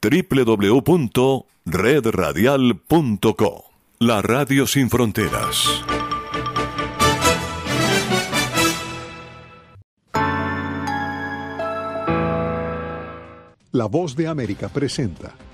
www.redradial.co. La Radio Sin Fronteras. La Voz de América presenta.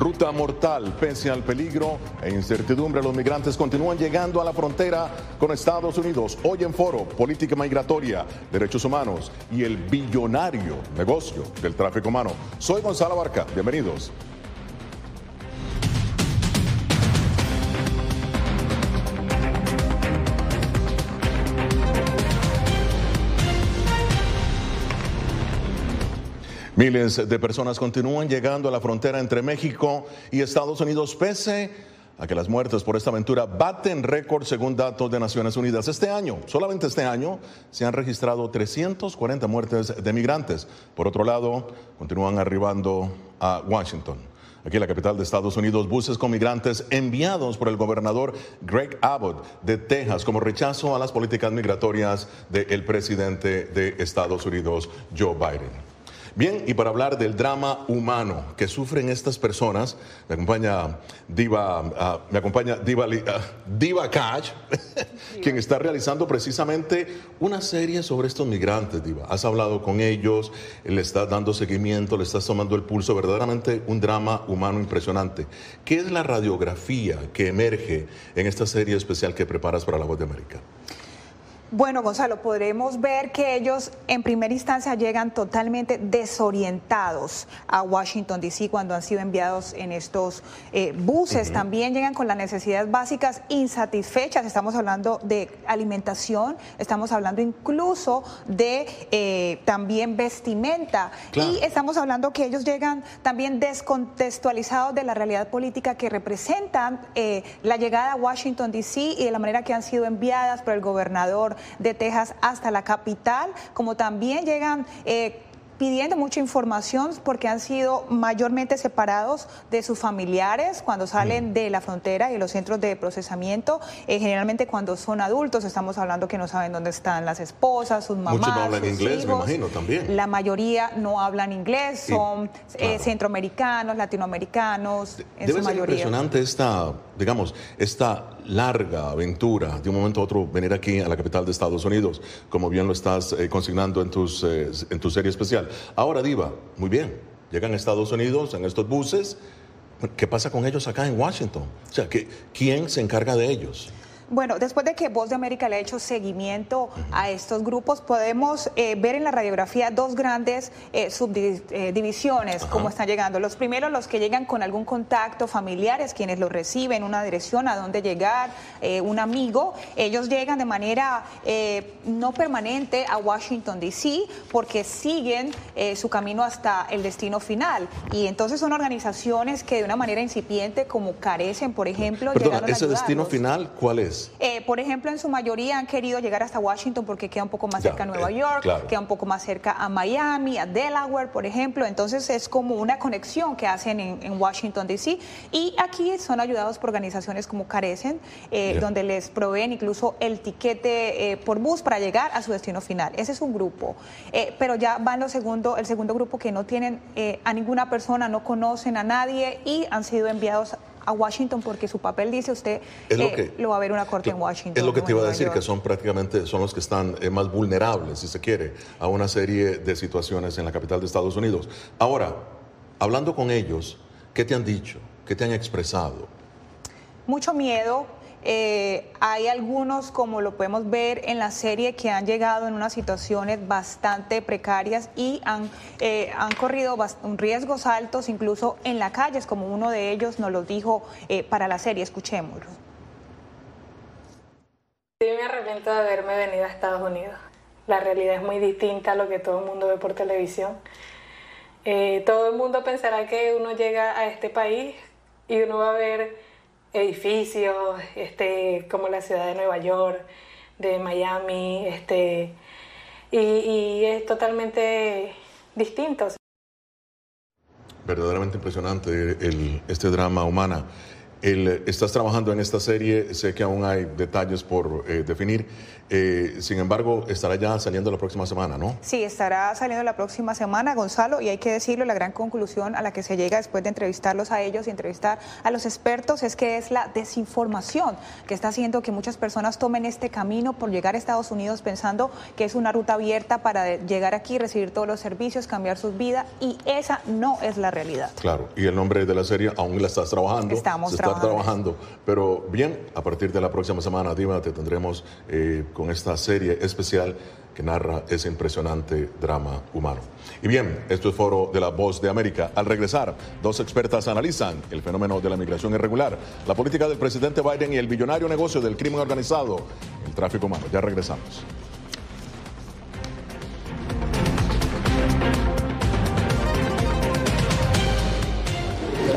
Ruta mortal, pese al peligro e incertidumbre, los migrantes continúan llegando a la frontera con Estados Unidos. Hoy en foro, política migratoria, derechos humanos y el billonario negocio del tráfico humano. Soy Gonzalo Barca, bienvenidos. Miles de personas continúan llegando a la frontera entre México y Estados Unidos pese a que las muertes por esta aventura baten récord según datos de Naciones Unidas. Este año, solamente este año, se han registrado 340 muertes de migrantes. Por otro lado, continúan arribando a Washington. Aquí en la capital de Estados Unidos, buses con migrantes enviados por el gobernador Greg Abbott de Texas como rechazo a las políticas migratorias del presidente de Estados Unidos, Joe Biden. Bien, y para hablar del drama humano que sufren estas personas, me acompaña Diva, ah, me acompaña Diva, ah, Diva Cash, quien está realizando precisamente una serie sobre estos migrantes, Diva. Has hablado con ellos, le estás dando seguimiento, le estás tomando el pulso, verdaderamente un drama humano impresionante. ¿Qué es la radiografía que emerge en esta serie especial que preparas para La Voz de América? Bueno, Gonzalo, podremos ver que ellos en primera instancia llegan totalmente desorientados a Washington, D.C. cuando han sido enviados en estos eh, buses. También llegan con las necesidades básicas insatisfechas. Estamos hablando de alimentación, estamos hablando incluso de eh, también vestimenta. Y estamos hablando que ellos llegan también descontextualizados de la realidad política que representan eh, la llegada a Washington, D.C. y de la manera que han sido enviadas por el gobernador de Texas hasta la capital, como también llegan eh, pidiendo mucha información porque han sido mayormente separados de sus familiares cuando salen de la frontera y los centros de procesamiento. Eh, generalmente cuando son adultos estamos hablando que no saben dónde están las esposas, sus mamás. Muchos no hablan inglés, me imagino, también. La mayoría no hablan inglés, son eh, centroamericanos, latinoamericanos. En Debe ser impresionante esta, digamos, esta larga aventura de un momento a otro venir aquí a la capital de Estados Unidos, como bien lo estás eh, consignando en, tus, en tu serie especial. Ahora, Diva, muy bien, llegan a Estados Unidos en estos buses. ¿Qué pasa con ellos acá en Washington? O sea, ¿quién se encarga de ellos? Bueno, después de que Voz de América le ha hecho seguimiento a estos grupos, podemos eh, ver en la radiografía dos grandes eh, subdivisiones, cómo están llegando. Los primeros, los que llegan con algún contacto, familiares, quienes los reciben, una dirección a dónde llegar, eh, un amigo. Ellos llegan de manera no permanente a Washington, D.C., porque siguen su camino hasta el destino final. Y entonces son organizaciones que de una manera incipiente, como carecen, por ejemplo, Perdona, ¿ese destino final cuál es? Eh, por ejemplo, en su mayoría han querido llegar hasta Washington porque queda un poco más cerca a Nueva York, queda un poco más cerca a Miami, a Delaware, por ejemplo. Entonces es como una conexión que hacen en, Washington, D.C. Y aquí son ayudados por organizaciones como Carecen, eh, donde les proveen incluso el tiquete eh, por bus para llegar a su destino final. Ese es un grupo. pero ya van los segundo, el segundo grupo que no tienen a ninguna persona, no conocen a nadie y han sido enviados a Washington porque su papel dice usted eh, lo, va a ver una corte en Washington. Es lo que te iba a decir, que son prácticamente son los que están eh, más vulnerables, si se quiere, a una serie de situaciones en la capital de Estados Unidos. Ahora, hablando con ellos, ¿qué te han dicho? ¿Qué te han expresado? Mucho miedo, eh, hay algunos, como lo podemos ver en la serie, que han llegado en unas situaciones bastante precarias y han, eh, han corrido riesgos altos, incluso en la calle, como uno de ellos nos lo dijo eh, para la serie. Escuchémoslo. Sí, me arrepiento de haberme venido a Estados Unidos. La realidad es muy distinta a lo que todo el mundo ve por televisión. todo el mundo pensará que uno llega a este país y uno va a ver edificios, este, como la ciudad de Nueva York, de Miami, este, y, es totalmente distinto. Verdaderamente impresionante el, este drama humana. Estás trabajando en esta serie, sé que aún hay detalles por eh, definir. Eh, sin embargo, estará ya saliendo la próxima semana, ¿no? Sí, estará saliendo la próxima semana, Gonzalo, y hay que decirlo, la gran conclusión a la que se llega después de entrevistarlos a ellos y entrevistar a los expertos es que es la desinformación que está haciendo que muchas personas tomen este camino por llegar a Estados Unidos pensando que es una ruta abierta para llegar aquí, recibir todos los servicios, cambiar sus vidas, y esa no es la realidad. Claro, y el nombre de la serie aún la estás trabajando. Estamos trabajando. Está trabajando. Pero bien, a partir de la próxima semana, Diva, te tendremos eh, con esta serie especial que narra ese impresionante drama humano. Y bien, esto es Foro de la Voz de América. Al regresar, dos expertas analizan el fenómeno de la migración irregular, la política del presidente Biden y el billonario negocio del crimen organizado, el tráfico humano. Ya regresamos.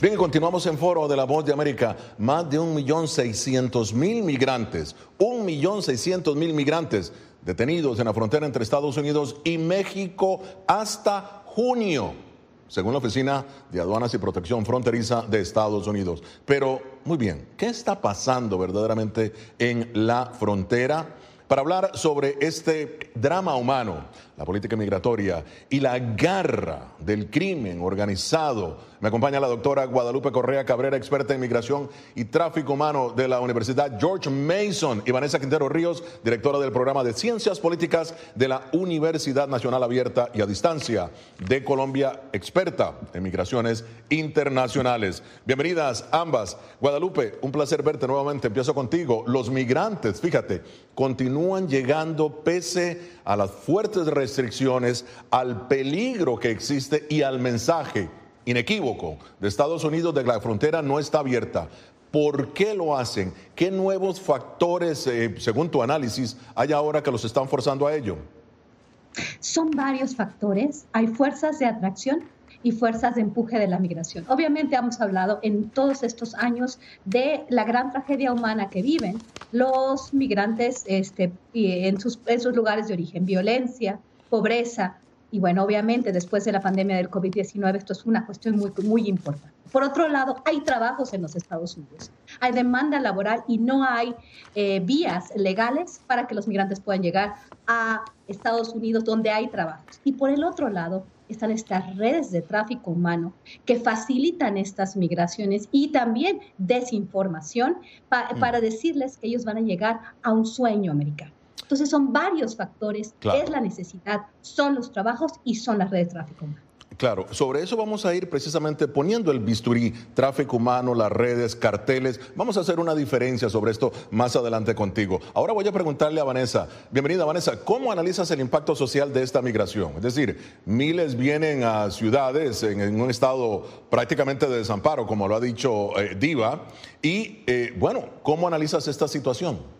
Bien, continuamos en foro de la Voz de América. Más de 1.600.000 migrantes, 1.600.000 migrantes detenidos en la frontera entre Estados Unidos y México hasta junio, según la Oficina de Aduanas y Protección Fronteriza de Estados Unidos. Pero, muy bien, ¿qué está pasando verdaderamente en la frontera? Para hablar sobre este drama humano, la política migratoria y la garra del crimen organizado me acompaña la doctora Guadalupe Correa Cabrera, experta en migración y tráfico humano de la Universidad George Mason, y Vanessa Quintero Ríos, directora del programa de Ciencias Políticas de la Universidad Nacional Abierta y a Distancia de Colombia, experta en migraciones internacionales. Bienvenidas ambas. Guadalupe, un placer verte nuevamente. Empiezo contigo. Los migrantes, fíjate, continúan llegando pese a las fuertes restricciones, al peligro que existe y al mensaje inequívoco de Estados Unidos de que la frontera no está abierta. ¿Por qué lo hacen? ¿Qué nuevos factores, eh, según tu análisis, hay ahora que los están forzando a ello? Son varios factores. Hay fuerzas de atracción y fuerzas de empuje de la migración. Obviamente hemos hablado en todos estos años de la gran tragedia humana que viven los migrantes este, en, sus, en sus lugares de origen, violencia, pobreza, y bueno, obviamente después de la pandemia del COVID-19 esto es una cuestión muy, muy importante. Por otro lado, hay trabajos en los Estados Unidos, hay demanda laboral y no hay eh, vías legales para que los migrantes puedan llegar a Estados Unidos donde hay trabajos. Y por el otro lado, están estas redes de tráfico humano que facilitan estas migraciones y también desinformación mm. para decirles que ellos van a llegar a un sueño americano. Entonces son varios factores, es la necesidad, son los trabajos y son las redes de tráfico humano. Claro, sobre eso vamos a ir precisamente poniendo el bisturí, tráfico humano, las redes, carteles. Vamos a hacer una diferencia sobre esto más adelante contigo. Ahora voy a preguntarle a Vanessa, bienvenida Vanessa, ¿cómo analizas el impacto social de esta migración? Es decir, miles vienen a ciudades en, un estado prácticamente de desamparo, como lo ha dicho eh, Diva, y eh, bueno, ¿cómo analizas esta situación?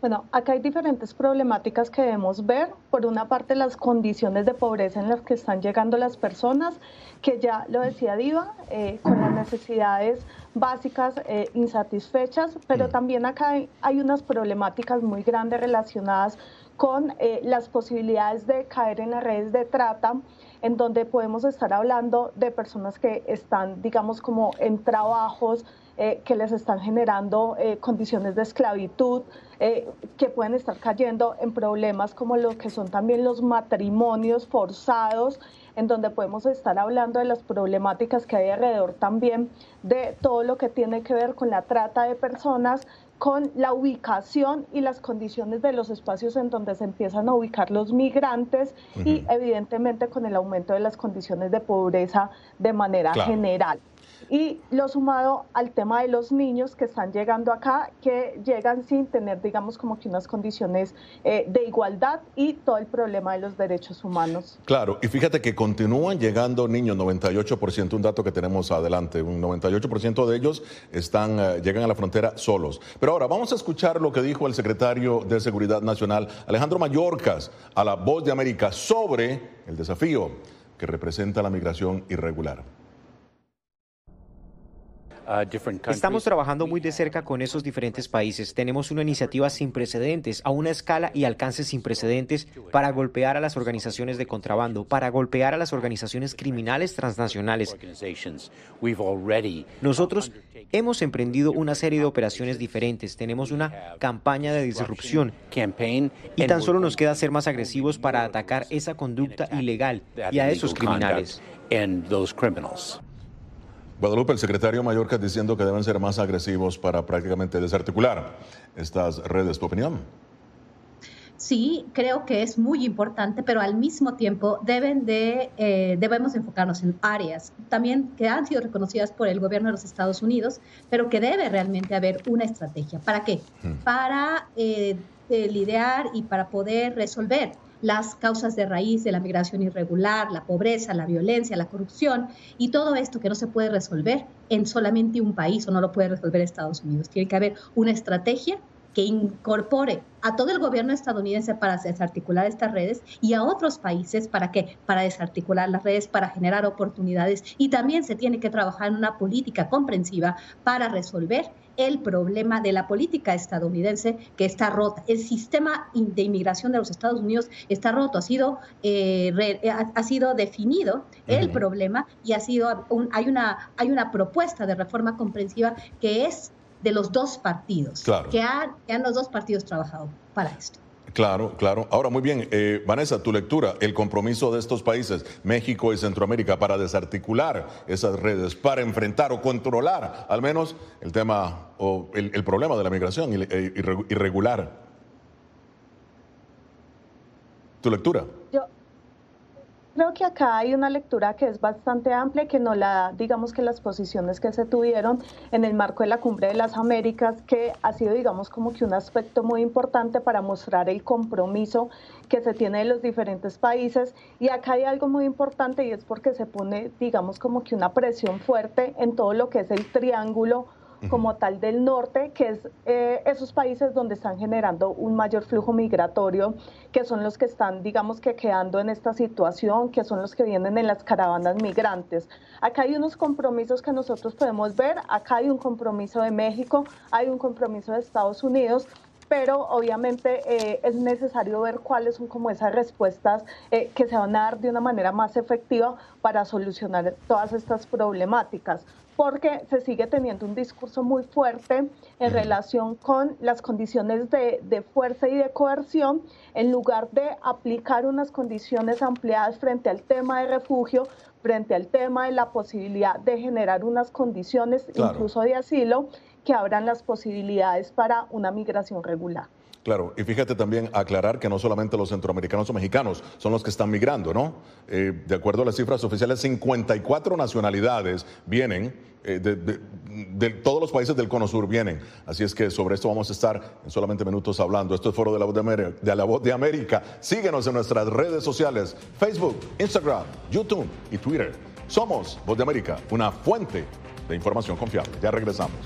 Bueno, acá hay diferentes problemáticas que debemos ver. Por una parte, las condiciones de pobreza en las que están llegando las personas, que ya lo decía Diva, eh, con las necesidades básicas eh, insatisfechas, pero mm. también acá hay, unas problemáticas muy grandes relacionadas con eh, las posibilidades de caer en las redes de trata, en donde podemos estar hablando de personas que están, digamos, como en trabajos eh, que les están generando condiciones de esclavitud, eh, que pueden estar cayendo en problemas como lo que son también los matrimonios forzados, en donde podemos estar hablando de las problemáticas que hay alrededor también de todo lo que tiene que ver con la trata de personas, con la ubicación y las condiciones de los espacios en donde se empiezan a ubicar los migrantes y evidentemente con el aumento de las condiciones de pobreza de manera general y lo sumado al tema de los niños que están llegando acá, que llegan sin tener, digamos, como que unas condiciones eh, de igualdad y todo el problema de los derechos humanos. Claro, y fíjate que continúan llegando niños, 98%, un dato que tenemos adelante, un 98% de ellos están, eh, llegan a la frontera solos. Pero ahora vamos a escuchar lo que dijo el secretario de Seguridad Nacional, Alejandro Mayorkas, a la Voz de América sobre el desafío que representa la migración irregular. Estamos trabajando muy de cerca con esos diferentes países. Tenemos una iniciativa sin precedentes, a una escala y alcance sin precedentes para golpear a las organizaciones de contrabando, para golpear a las organizaciones criminales transnacionales. Nosotros hemos emprendido una serie de operaciones diferentes. Tenemos una campaña de disrupción y tan solo nos queda ser más agresivos para atacar esa conducta ilegal y a esos criminales. Guadalupe, el secretario Mallorca diciendo que deben ser más agresivos para prácticamente desarticular estas redes. ¿Tu opinión? Sí, creo que es muy importante, pero al mismo tiempo deben de, eh, debemos enfocarnos en áreas también que han sido reconocidas por el gobierno de los Estados Unidos, pero que debe realmente haber una estrategia. ¿Para qué? Hmm. Para eh, eh, lidiar y para poder resolver las causas de raíz de la migración irregular, la pobreza, la violencia, la corrupción y todo esto que no se puede resolver en solamente un país o no lo puede resolver Estados Unidos. Tiene que haber una estrategia que incorpore a todo el gobierno estadounidense para desarticular estas redes y a otros países para qué? Para desarticular las redes, para generar oportunidades y también se tiene que trabajar en una política comprensiva para resolver el problema de la política estadounidense que está rota. El sistema de inmigración de los Estados Unidos está roto, ha sido, eh, ha, sido definido el problema y ha sido hay, una, hay una propuesta de reforma comprensiva que es de los dos partidos, que, han, los dos partidos trabajado para esto. Claro, claro. Ahora, muy bien, eh, Vanessa, tu lectura, el compromiso de estos países, México y Centroamérica, para desarticular esas redes, para enfrentar o controlar al menos el tema o el, problema de la migración eh, irregular. ¿Tu lectura? Creo que acá hay una lectura que es bastante amplia, que no la digamos que las posiciones que se tuvieron en el marco de la Cumbre de las Américas, que ha sido, digamos, como que un aspecto muy importante para mostrar el compromiso que se tiene de los diferentes países. Y acá hay algo muy importante y es porque se pone, digamos, como que una presión fuerte en todo lo que es el triángulo como tal del norte, que es eh, esos países donde están generando un mayor flujo migratorio, que son los que están, digamos que quedando en esta situación, que son los que vienen en las caravanas migrantes. Acá hay unos compromisos que nosotros podemos ver, acá hay un compromiso de México, hay un compromiso de Estados Unidos, pero obviamente eh, es necesario ver cuáles son como esas respuestas eh, que se van a dar de una manera más efectiva para solucionar todas estas problemáticas porque se sigue teniendo un discurso muy fuerte en relación con las condiciones de, fuerza y de coerción, en lugar de aplicar unas condiciones ampliadas frente al tema de refugio, frente al tema de la posibilidad de generar unas condiciones incluso de asilo que abran las posibilidades para una migración regular. Claro, y fíjate también aclarar que no solamente los centroamericanos o mexicanos son los que están migrando, ¿no? Eh, de acuerdo a las cifras oficiales, 54 nacionalidades vienen, eh, de, todos los países del Cono Sur vienen. Así es que sobre esto vamos a estar en solamente minutos hablando. Esto es Foro de la Voz de América. De la Voz de América. Síguenos en nuestras redes sociales, Facebook, Instagram, YouTube y Twitter. Somos Voz de América, una fuente de información confiable. Ya regresamos.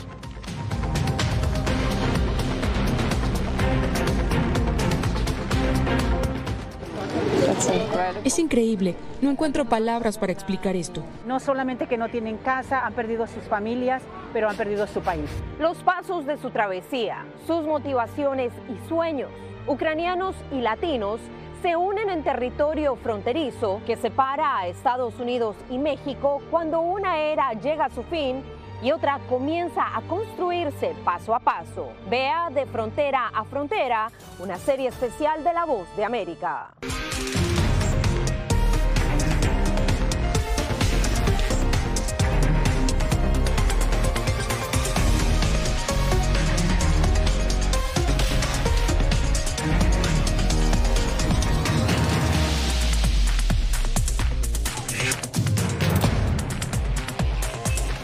Es increíble. No encuentro palabras para explicar esto. No solamente que no tienen casa, han perdido sus familias, pero han perdido su país. Los pasos de su travesía, sus motivaciones y sueños. Ucranianos y latinos se unen en territorio fronterizo que separa a Estados Unidos y México cuando una era llega a su fin y otra comienza a construirse paso a paso. Vea de frontera a frontera una serie especial de La Voz de América.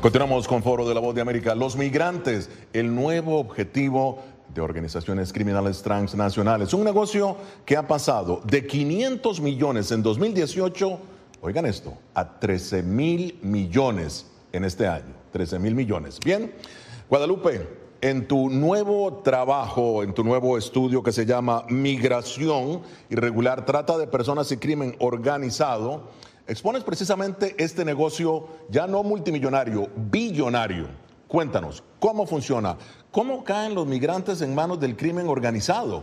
Continuamos con Foro de la Voz de América. Los migrantes, el nuevo objetivo de organizaciones criminales transnacionales. Un negocio que ha pasado de 500 millones en 2018, oigan esto, a 13 mil millones en este año. 13 mil millones. Bien, Guadalupe, en tu nuevo trabajo, en tu nuevo estudio que se llama Migración Irregular, trata de personas y crimen organizado, expones precisamente este negocio ya no multimillonario, billonario. Cuéntanos, ¿cómo funciona? ¿Cómo caen los migrantes en manos del crimen organizado?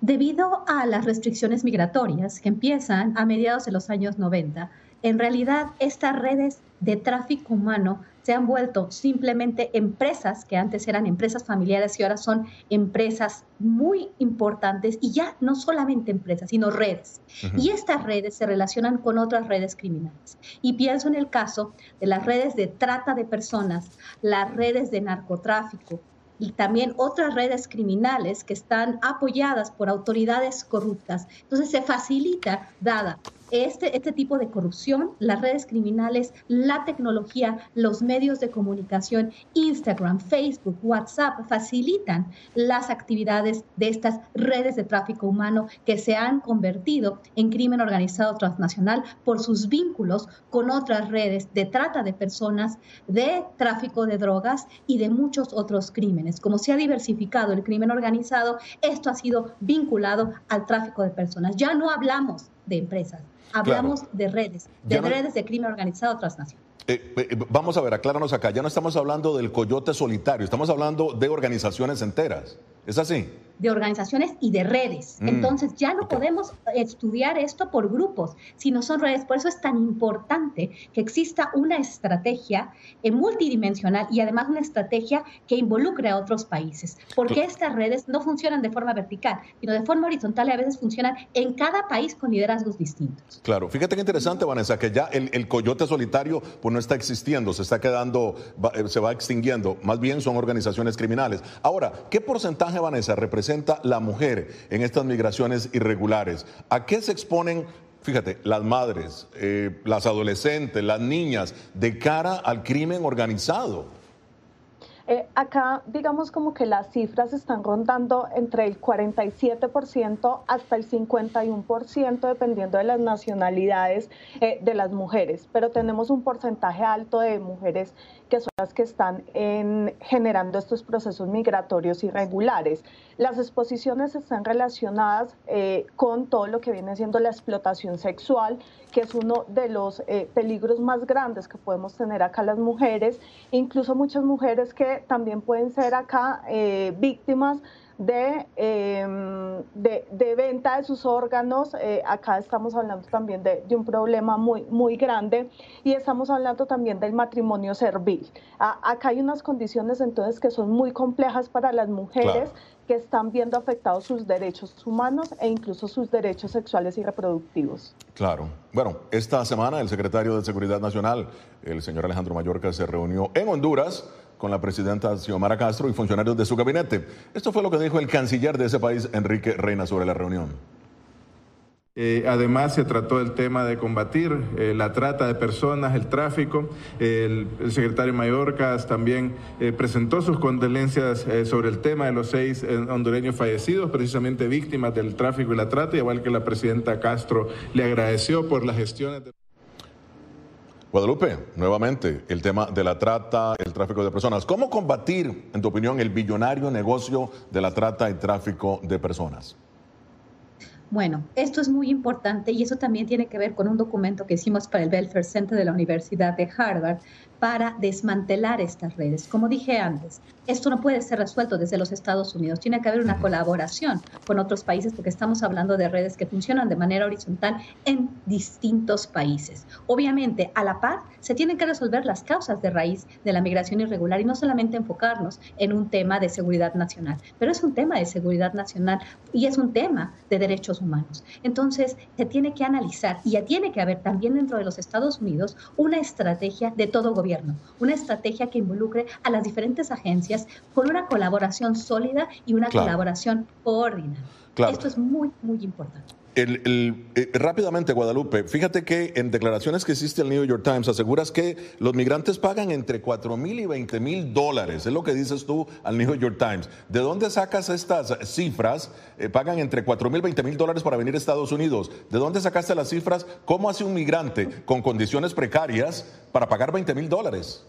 Debido a las restricciones migratorias que empiezan a mediados de los años 90, en realidad estas redes de tráfico humano se han vuelto simplemente empresas que antes eran empresas familiares y ahora son empresas muy importantes y ya no solamente empresas, sino redes. Y estas redes se relacionan con otras redes criminales. Y pienso en el caso de las redes de trata de personas, las redes de narcotráfico, y también otras redes criminales que están apoyadas por autoridades corruptas. Entonces se facilita, dada este, este tipo de corrupción, las redes criminales, la tecnología, los medios de comunicación, Instagram, Facebook, WhatsApp, facilitan las actividades de estas redes de tráfico humano que se han convertido en crimen organizado transnacional por sus vínculos con otras redes de trata de personas, de tráfico de drogas y de muchos otros crímenes. Como se ha diversificado el crimen organizado, esto ha sido vinculado al tráfico de personas. Ya no hablamos de empresas, Hablamos de redes, de redes de crimen organizado transnacional. Eh, eh, vamos a ver, acláranos acá, ya no estamos hablando del coyote solitario, estamos hablando de organizaciones enteras. ¿Es así? de organizaciones y de redes. Mm. Entonces ya no podemos estudiar esto por grupos, sino son redes. Por eso es tan importante que exista una estrategia eh, multidimensional y además una estrategia que involucre a otros países. Porque estas redes no funcionan de forma vertical, sino de forma horizontal y a veces funcionan en cada país con liderazgos distintos. Claro, fíjate qué interesante, Vanessa, que ya el, coyote solitario pues no está existiendo, se está quedando, eh, se va extinguiendo. Más bien son organizaciones criminales. Ahora, ¿qué porcentaje, Vanessa, representa la mujer en estas migraciones irregulares? ¿A qué se exponen fíjate, las madres, eh, las adolescentes, las niñas, de cara al crimen organizado. Eh, acá, digamos como que las cifras están rondando entre el 47% hasta el 51%, dependiendo de las nacionalidades eh, de las mujeres, pero tenemos un porcentaje alto de mujeres que son las que están generando estos procesos migratorios irregulares. Las exposiciones están relacionadas eh, con todo lo que viene siendo la explotación sexual, que es uno de los eh, peligros más grandes que podemos tener acá las mujeres, incluso muchas mujeres que también pueden ser acá eh, víctimas Em, de, de, venta de sus órganos. Eh, acá estamos hablando también de, un problema muy, muy grande y estamos hablando también del matrimonio servil. acá hay unas condiciones entonces que son muy complejas para las mujeres. que están viendo afectados sus derechos humanos e incluso sus derechos sexuales y reproductivos. Claro. Bueno, esta semana el secretario de Seguridad Nacional, el señor Alejandro Mayorca, se reunió en Honduras con la presidenta Xiomara Castro y funcionarios de su gabinete. Esto fue lo que dijo el canciller de ese país, Enrique Reina, sobre la reunión. Eh, además, se trató el tema de combatir eh, la trata de personas, el tráfico. El, secretario Mayorcas también eh, presentó sus condolencias sobre el tema de los seis hondureños fallecidos, precisamente víctimas del tráfico y la trata, igual que la presidenta Castro le agradeció por las gestiones. Guadalupe, nuevamente, el tema de la trata, el tráfico de personas. ¿Cómo combatir, en tu opinión, el billonario negocio de la trata y tráfico de personas? Bueno, esto es muy importante y eso también tiene que ver con un documento que hicimos para el Welfare Center de la Universidad de Harvard para desmantelar estas redes. Como dije antes, esto no puede ser resuelto desde los Estados Unidos. Tiene que haber una colaboración con otros países porque estamos hablando de redes que funcionan de manera horizontal en distintos países. Obviamente, a la par, se tienen que resolver las causas de raíz de la migración irregular y no solamente enfocarnos en un tema de seguridad nacional, pero es un tema de seguridad nacional y es un tema de derechos humanos. Entonces, se tiene que analizar y ya tiene que haber también dentro de los Estados Unidos una estrategia de todo gobierno, una estrategia que involucre a las diferentes agencias con una colaboración sólida y una colaboración coordinada. Esto es muy, muy importante. Eh, rápidamente, Guadalupe, fíjate que en declaraciones que hiciste al New York Times aseguras que los migrantes pagan entre 4 mil y 20 mil dólares, es lo que dices tú al New York Times. ¿De dónde sacas estas cifras? Eh, pagan entre 4 mil y 20 mil dólares para venir a Estados Unidos. ¿De dónde sacaste las cifras? ¿Cómo hace un migrante con condiciones precarias para pagar 20 mil dólares?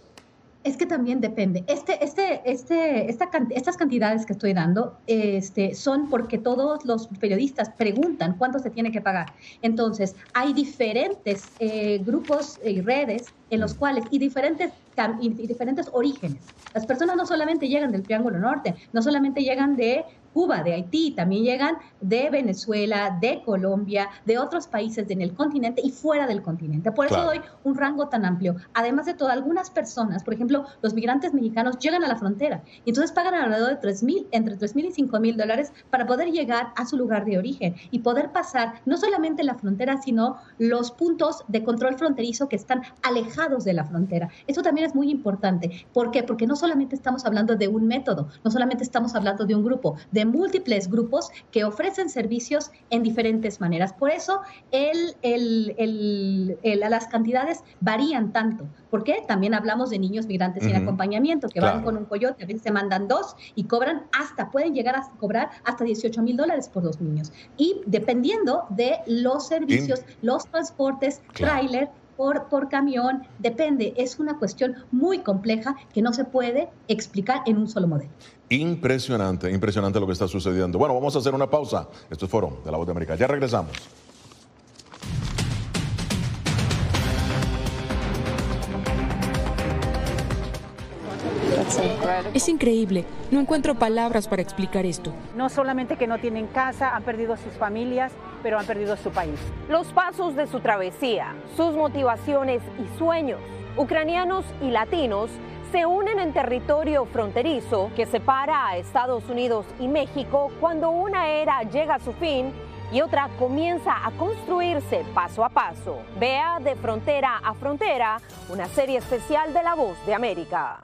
Es que también depende. Este, este, este, esta, estas cantidades que estoy dando este, son porque todos los periodistas preguntan cuánto se tiene que pagar. Entonces, hay diferentes eh, grupos y redes en los cuales, y diferentes, y diferentes orígenes. Las personas no solamente llegan del Triángulo Norte, no solamente llegan de Cuba, de Haití, también llegan de Venezuela, de Colombia, de otros países en el continente y fuera del continente. Por eso doy un rango tan amplio. Además de todo, algunas personas, por ejemplo, los migrantes mexicanos llegan a la frontera y entonces pagan alrededor de 3 mil, entre 3 mil y 5 mil dólares para poder llegar a su lugar de origen y poder pasar no solamente la frontera, sino los puntos de control fronterizo que están alejados de la frontera. Eso también es muy importante. ¿Por qué? Porque no solamente estamos hablando de un método, no solamente estamos hablando de un grupo, de múltiples grupos que ofrecen servicios en diferentes maneras. Por eso el, el, las cantidades varían tanto. ¿Por qué? También hablamos de niños migrantes sin acompañamiento que van con un coyote, a veces se mandan dos y cobran hasta, pueden llegar a cobrar hasta 18 mil dólares por dos niños. Y dependiendo de los servicios, los transportes, tráiler, por, camión, depende, es una cuestión muy compleja que no se puede explicar en un solo modelo. Impresionante, impresionante lo que está sucediendo. Bueno, vamos a hacer una pausa. Esto es Foro de la Voz de América. Ya regresamos. Es increíble. No encuentro palabras para explicar esto. No solamente que no tienen casa, han perdido sus familias, pero han perdido su país. Los pasos de su travesía, sus motivaciones y sueños, ucranianos y latinos, se unen en territorio fronterizo que separa a Estados Unidos y México cuando una era llega a su fin y otra comienza a construirse paso a paso. Vea de frontera a frontera una serie especial de La Voz de América.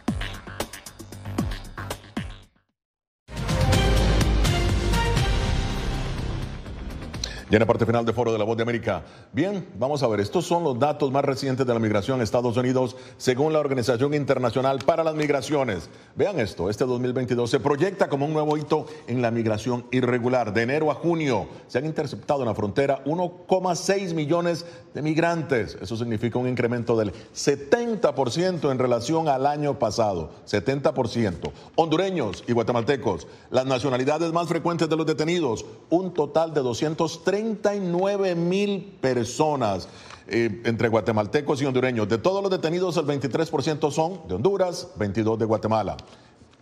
Ya en la parte final de Foro de la Voz de América. Bien, vamos a ver, estos son los datos más recientes de la migración en Estados Unidos según la Organización Internacional para las Migraciones. Vean esto, este 2022 se proyecta como un nuevo hito en la migración irregular. De enero a junio se han interceptado en la frontera 1,6 millones de migrantes. Eso significa un incremento del 70% en relación al año pasado. 70%. Hondureños y guatemaltecos, las nacionalidades más frecuentes de los detenidos, un total de 230 39 mil personas eh, entre guatemaltecos y hondureños. De todos los detenidos, el 23% son de Honduras, 22 de Guatemala.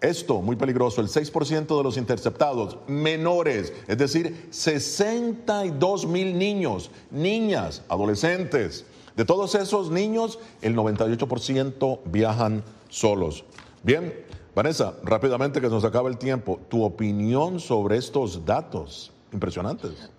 Esto, muy peligroso, el 6% de los interceptados menores, es decir, 62 mil niños, niñas, adolescentes. De todos esos niños, el 98% viajan solos. Bien, Vanessa, rápidamente que nos acaba el tiempo, tu opinión sobre estos datos impresionantes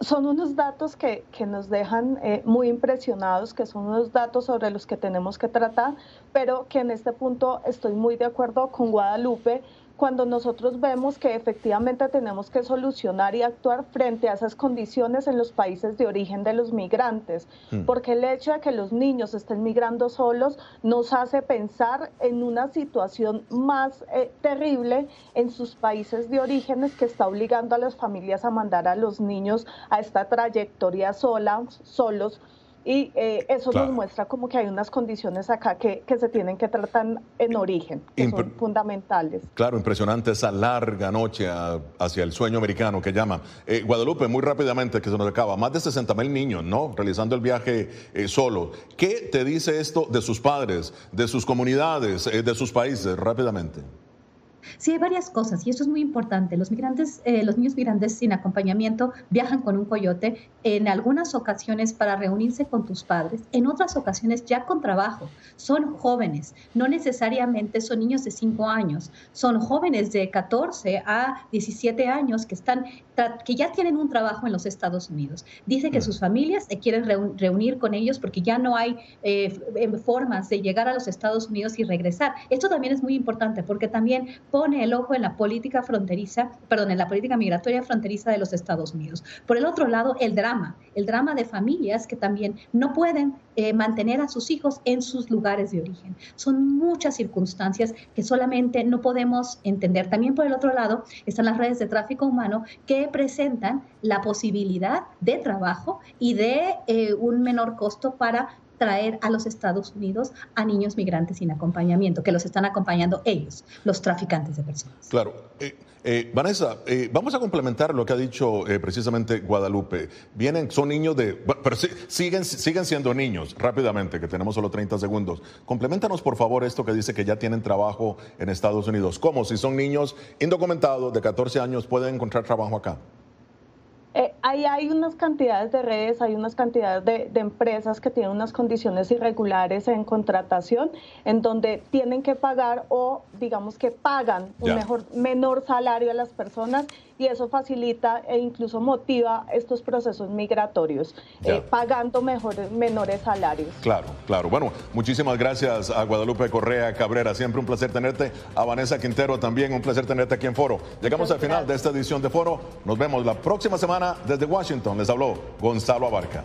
son unos datos que, que nos dejan eh, muy impresionados, que son unos datos sobre los que tenemos que tratar, pero que en este punto estoy muy de acuerdo con Guadalupe cuando nosotros vemos que efectivamente tenemos que solucionar y actuar frente a esas condiciones en los países de origen de los migrantes, mm. porque el hecho de que los niños estén migrando solos nos hace pensar en una situación más eh, terrible en sus países de orígenes que está obligando a las familias a mandar a los niños a esta trayectoria sola, solos y eh, eso nos muestra como que hay unas condiciones acá que, que se tienen que tratar en origen, que son fundamentales. Claro, impresionante esa larga noche hacia el sueño americano que llama. Eh, Guadalupe, muy rápidamente, que se nos acaba, más de 60 mil niños, ¿no? Realizando el viaje eh, solo. ¿Qué te dice esto de sus padres, de sus comunidades, de sus países? Rápidamente. Sí, hay varias cosas y eso es muy importante. Los migrantes, eh, los niños migrantes sin acompañamiento viajan con un coyote en algunas ocasiones para reunirse con tus padres, en otras ocasiones ya con trabajo. Son jóvenes, no necesariamente son niños de 5 años, son jóvenes de 14 a 17 años que están que ya tienen un trabajo en los Estados Unidos. Dice que sus familias se quieren reunir con ellos porque ya no hay eh, formas de llegar a los Estados Unidos y regresar. Esto también es muy importante porque también pone el ojo en la política fronteriza, perdón, en la política migratoria fronteriza de los Estados Unidos. Por el otro lado, el drama, el drama de familias que también no pueden eh, mantener a sus hijos en sus lugares de origen. Son muchas circunstancias que solamente no podemos entender. También por el otro lado están las redes de tráfico humano que presentan la posibilidad de trabajo y de eh, un menor costo para traer a los Estados Unidos a niños migrantes sin acompañamiento, que los están acompañando ellos, los traficantes de personas. Claro. Eh, eh, Vanessa, eh, vamos a complementar lo que ha dicho precisamente Guadalupe. Vienen, son niños de, pero siguen, siguen siendo niños, rápidamente, que tenemos solo 30 segundos. Compleméntanos, por favor, esto que dice que ya tienen trabajo en Estados Unidos. ¿Cómo? Si son niños indocumentados de 14 años, pueden encontrar trabajo acá. Ahí hay unas cantidades de redes, hay unas cantidades de, empresas que tienen unas condiciones irregulares en contratación, en donde tienen que pagar o digamos que pagan un mejor, menor salario a las personas y eso facilita e incluso motiva estos procesos migratorios, eh, pagando mejores, menores salarios. Claro, claro. Bueno, muchísimas gracias a Guadalupe Correa Cabrera, siempre un placer tenerte, a Vanessa Quintero también, un placer tenerte aquí en Foro. Llegamos al final de esta edición de Foro, nos vemos la próxima semana desde Desde Washington les habló Gonzalo Abarca.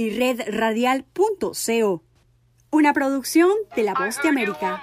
y redradial.co. Una producción de La Voz de América.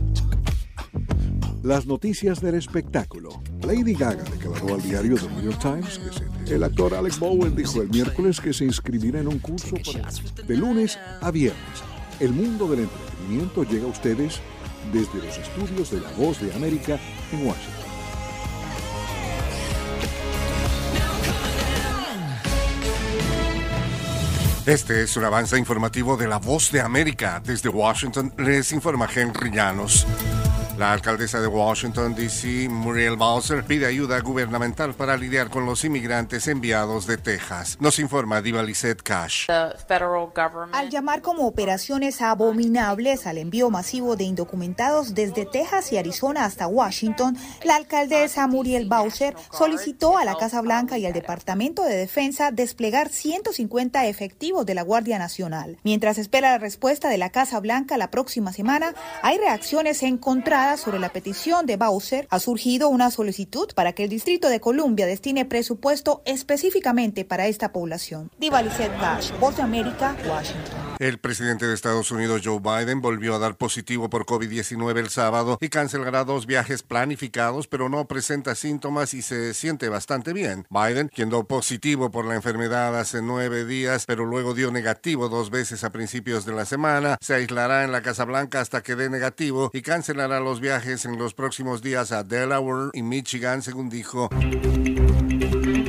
Las noticias del espectáculo. Lady Gaga declaró al diario The New York Times que se- el actor Alex Bowen dijo el miércoles que se inscribirá en un curso para- de lunes a viernes. El mundo del entretenimiento llega a ustedes desde los estudios de La Voz de América en Washington. Este es un avance informativo de La Voz de América. Desde Washington les informa Henry Llanos. La alcaldesa de Washington, D.C., Muriel Bowser, pide ayuda gubernamental para lidiar con los inmigrantes enviados de Texas. Nos informa Diva Lizette Cash. Al llamar como operaciones abominables al envío masivo de indocumentados desde Texas y Arizona hasta Washington, la alcaldesa Muriel Bowser solicitó a la Casa Blanca y al Departamento de Defensa desplegar 150 efectivos de la Guardia Nacional. Mientras espera la respuesta de la Casa Blanca la próxima semana, hay reacciones encontradas sobre la petición de Bowser. Ha surgido una solicitud para que el Distrito de Columbia destine presupuesto específicamente para esta población. Diva Lizette Cash, Voz de América, Washington. El presidente de Estados Unidos, Joe Biden, volvió a dar positivo por COVID-19 el sábado y cancelará dos viajes planificados, pero no presenta síntomas y se siente bastante bien. Biden, quien dio positivo por la enfermedad hace nueve días, pero luego dio negativo dos veces a principios de la semana, se aislará en la Casa Blanca hasta que dé negativo y cancelará los viajes en los próximos días a Delaware y Michigan, según dijo.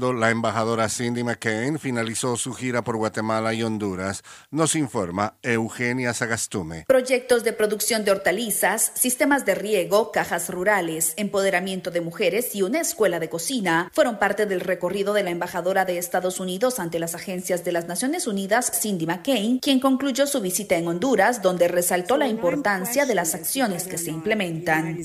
la embajadora Cindy McCain finalizó su gira por Guatemala y Honduras. Nos informa Eugenia Sagastume. Proyectos de producción de hortalizas, sistemas de riego, cajas rurales, empoderamiento de mujeres y una escuela de cocina fueron parte del recorrido de la embajadora de Estados Unidos ante las agencias de las Naciones Unidas, Cindy McCain, quien concluyó su visita en Honduras, donde resaltó la importancia de las acciones que se implementan.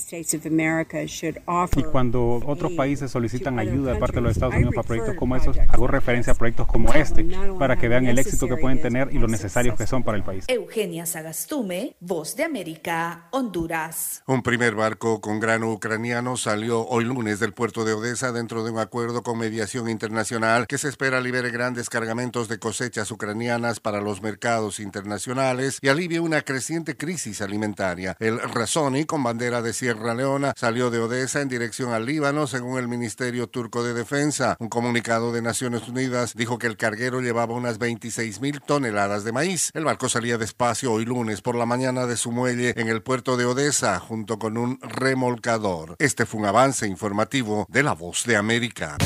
Y cuando otros países solicitan ayuda de parte de los Estados Unidos para proyectos como esos, hago referencia a proyectos como este para que vean el éxito que pueden tener y lo necesarios que son para el país. Eugenia Sagastume, Voz de América, Honduras. Un primer barco con grano ucraniano salió hoy lunes del puerto de Odessa dentro de un acuerdo con mediación internacional que se espera libere grandes cargamentos de cosechas ucranianas para los mercados internacionales y alivie una creciente crisis alimentaria. El Razoni, con bandera de Sierra Leona, salió de Odessa en dirección al Líbano, según el Ministerio Turco de Defensa. Un comunicado de Naciones Unidas dijo que el carguero llevaba unas 26 mil toneladas de maíz. El barco salía despacio hoy lunes por la mañana de su muelle en el puerto de Odessa, junto con un remolcador. Este fue un avance informativo de La Voz de América.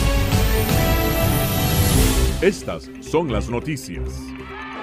Estas son las noticias.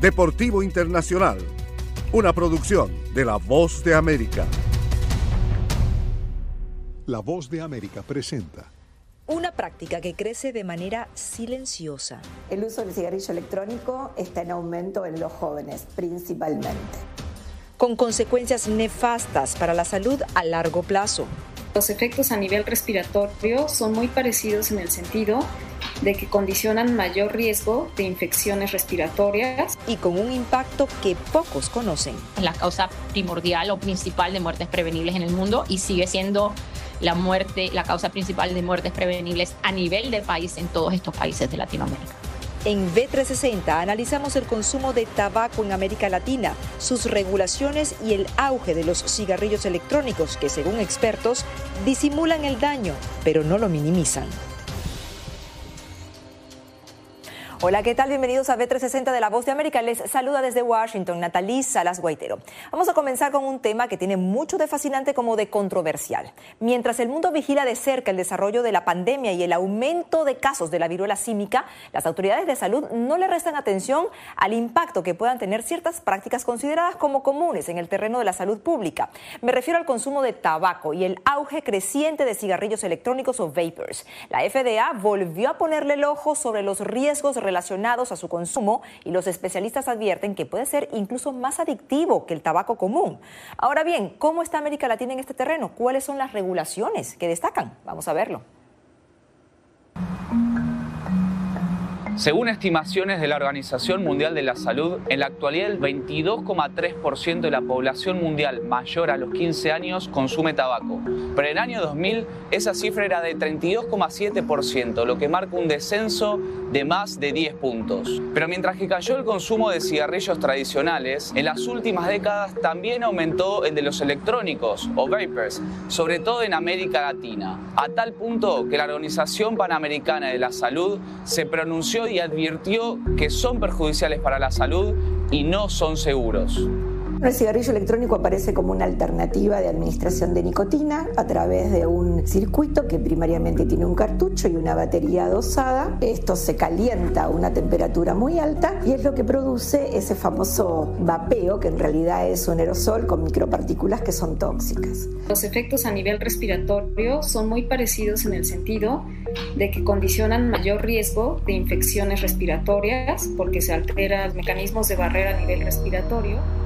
Deportivo Internacional, una producción de La Voz de América. La Voz de América presenta. Una práctica que crece de manera silenciosa. El uso del cigarrillo electrónico está en aumento en los jóvenes, principalmente con consecuencias nefastas para la salud a largo plazo. Los efectos a nivel respiratorio son muy parecidos en el sentido de que condicionan mayor riesgo de infecciones respiratorias y con un impacto que pocos conocen. La causa primordial o principal de muertes prevenibles en el mundo y sigue siendo la muerte, la causa principal de muertes prevenibles a nivel de país en todos estos países de Latinoamérica. En B360 analizamos el consumo de tabaco en América Latina, sus regulaciones y el auge de los cigarrillos electrónicos que, según expertos, disimulan el daño, pero no lo minimizan. Hola, ¿qué tal? Bienvenidos a B360 de La Voz de América. Les saluda desde Washington Natalí Salas Guaitero. Vamos a comenzar con un tema que tiene mucho de fascinante como de controversial. Mientras el mundo vigila de cerca el desarrollo de la pandemia y el aumento de casos de la viruela símica, las autoridades de salud no le restan atención al impacto que puedan tener ciertas prácticas consideradas como comunes en el terreno de la salud pública. Me refiero al consumo de tabaco y el auge creciente de cigarrillos electrónicos o vapors. La FDA volvió a ponerle el ojo sobre los riesgos relacionados a su consumo y los especialistas advierten que puede ser incluso más adictivo que el tabaco común. Ahora bien, ¿cómo está América Latina en este terreno? ¿Cuáles son las regulaciones que destacan? Vamos a verlo. Según estimaciones de la Organización Mundial de la Salud, en la actualidad el 22,3% de la población mundial mayor a los 15 años consume tabaco. Pero en el año 2000 esa cifra era de 32,7%, lo que marca un descenso de más de 10 puntos. Pero mientras que cayó el consumo de cigarrillos tradicionales, en las últimas décadas también aumentó el de los electrónicos o vapers, sobre todo en América Latina, a tal punto que la Organización Panamericana de la Salud se pronunció y advirtió que son perjudiciales para la salud y no son seguros. El cigarrillo electrónico aparece como una alternativa de administración de nicotina a través de un circuito que primariamente tiene un cartucho y una batería dosada. Esto se calienta a una temperatura muy alta y es lo que produce ese famoso vapeo, que en realidad es un aerosol con micropartículas que son tóxicas. Los efectos a nivel respiratorio son muy parecidos en el sentido de que condicionan mayor riesgo de infecciones respiratorias porque se alteran los mecanismos de barrera a nivel respiratorio.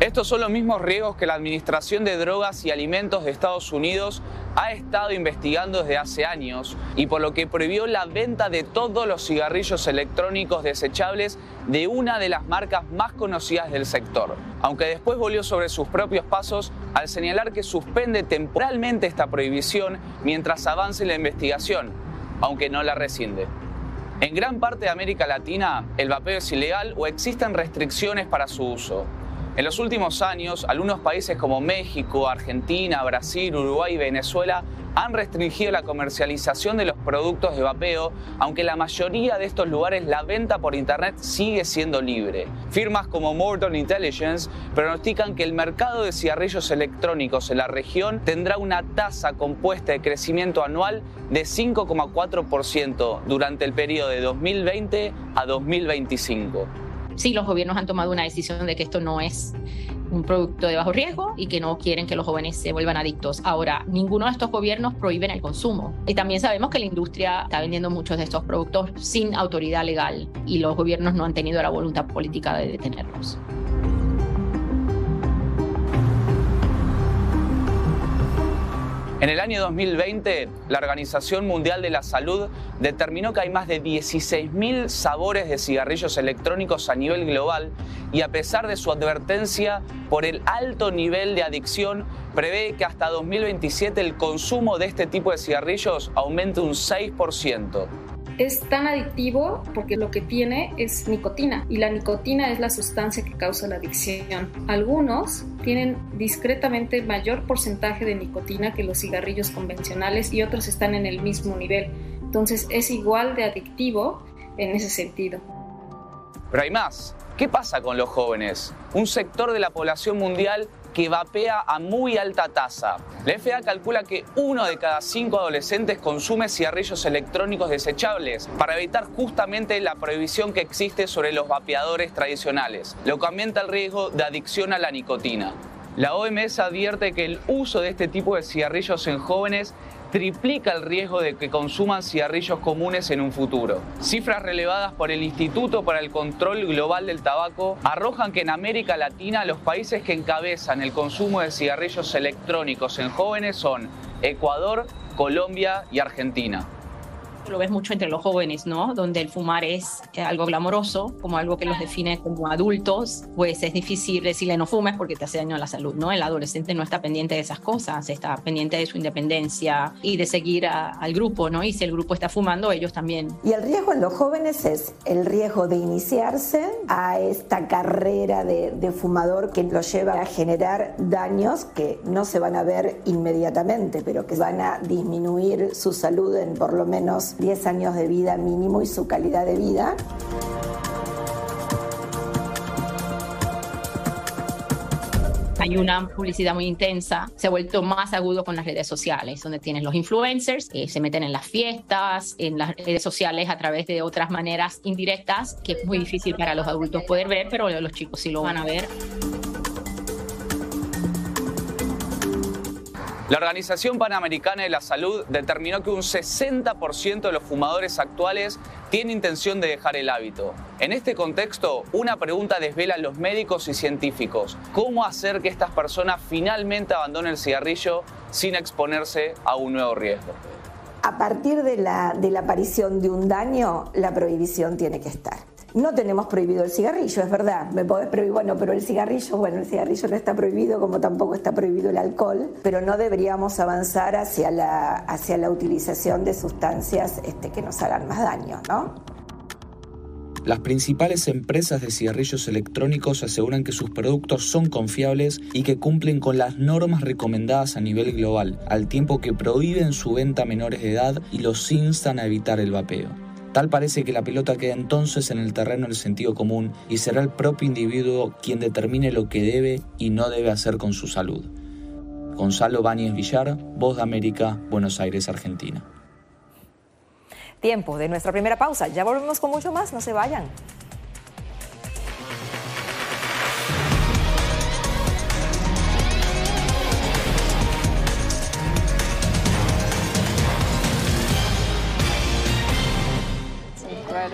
Estos son los mismos riesgos que la Administración de Drogas y Alimentos de Estados Unidos ha estado investigando desde hace años y por lo que prohibió la venta de todos los cigarrillos electrónicos desechables de una de las marcas más conocidas del sector, aunque después volvió sobre sus propios pasos al señalar que suspende temporalmente esta prohibición mientras avance la investigación, aunque no la rescinde. En gran parte de América Latina, el vapeo es ilegal o existen restricciones para su uso. En los últimos años, algunos países como México, Argentina, Brasil, Uruguay y Venezuela han restringido la comercialización de los productos de vapeo, aunque en la mayoría de estos lugares la venta por Internet sigue siendo libre. Firmas como Morton Intelligence pronostican que el mercado de cigarrillos electrónicos en la región tendrá una tasa compuesta de crecimiento anual de 5,4% durante el periodo de 2020 a 2025 sí los gobiernos han tomado una decisión de que esto no es un producto de bajo riesgo y que no quieren que los jóvenes se vuelvan adictos. Ahora, ninguno de estos gobiernos prohíben el consumo. Y también sabemos que la industria está vendiendo muchos de estos productos sin autoridad legal y los gobiernos no han tenido la voluntad política de detenerlos. En el año 2020, la Organización Mundial de la Salud determinó que hay más de 16.000 sabores de cigarrillos electrónicos a nivel global y a pesar de su advertencia por el alto nivel de adicción, prevé que hasta 2027 el consumo de este tipo de cigarrillos aumente un 6% es tan adictivo porque lo que tiene es nicotina y la nicotina es la sustancia que causa la adicción. Algunos tienen discretamente mayor porcentaje de nicotina que los cigarrillos convencionales y otros están en el mismo nivel. Entonces es igual de adictivo en ese sentido. Pero hay más. ¿Qué pasa con los jóvenes? Un sector de la población mundial que vapea a muy alta tasa. La FDA calcula que uno de cada cinco adolescentes consume cigarrillos electrónicos desechables para evitar justamente la prohibición que existe sobre los vapeadores tradicionales, lo que aumenta el riesgo de adicción a la nicotina. La OMS advierte que el uso de este tipo de cigarrillos en jóvenes triplica el riesgo de que consuman cigarrillos comunes en un futuro. Cifras relevadas por el Instituto para el Control Global del Tabaco arrojan que en América Latina los países que encabezan el consumo de cigarrillos electrónicos en jóvenes son Ecuador, Colombia y Argentina lo ves mucho entre los jóvenes, ¿no? Donde el fumar es eh, algo glamoroso, como algo que los define como adultos, pues es difícil decirle no fumes porque te hace daño a la salud, ¿no? El adolescente no está pendiente de esas cosas, está pendiente de su independencia y de seguir al grupo, ¿no? Y si el grupo está fumando, ellos también. Y el riesgo en los jóvenes es el riesgo de iniciarse a esta carrera de, de fumador que los lleva a generar daños que no se van a ver inmediatamente, pero que van a disminuir su salud en por lo menos 10 años de vida mínimo y su calidad de vida. hay una publicidad muy intensa, se ha vuelto más agudo con las redes sociales, donde tienes los influencers que se meten en las fiestas, en las redes sociales a través de otras maneras indirectas, que es muy difícil para los adultos poder ver, pero los chicos sí lo van a ver. La Organización Panamericana de la Salud determinó que un 60% de los fumadores actuales tiene intención de dejar el hábito. En este contexto, una pregunta desvela a los médicos y científicos. ¿Cómo hacer que estas personas finalmente abandonen el cigarrillo sin exponerse a un nuevo riesgo? A partir de la, de la aparición de un daño, la prohibición tiene que estar. No tenemos prohibido el cigarrillo, es verdad. Me podés prohibir, bueno, pero el cigarrillo, bueno, el cigarrillo no está prohibido como tampoco está prohibido el alcohol, pero no deberíamos avanzar hacia la, hacia la utilización de sustancias este, que nos hagan más daño, ¿no? Las principales empresas de cigarrillos electrónicos aseguran que sus productos son confiables y que cumplen con las normas recomendadas a nivel global, al tiempo que prohíben su venta a menores de edad y los instan a evitar el vapeo. Tal parece que la pelota queda entonces en el terreno del sentido común y será el propio individuo quien determine lo que debe y no debe hacer con su salud. Gonzalo Báñez Villar, Voz de América, Buenos Aires, Argentina. Tiempo de nuestra primera pausa. Ya volvemos con mucho más, no se vayan.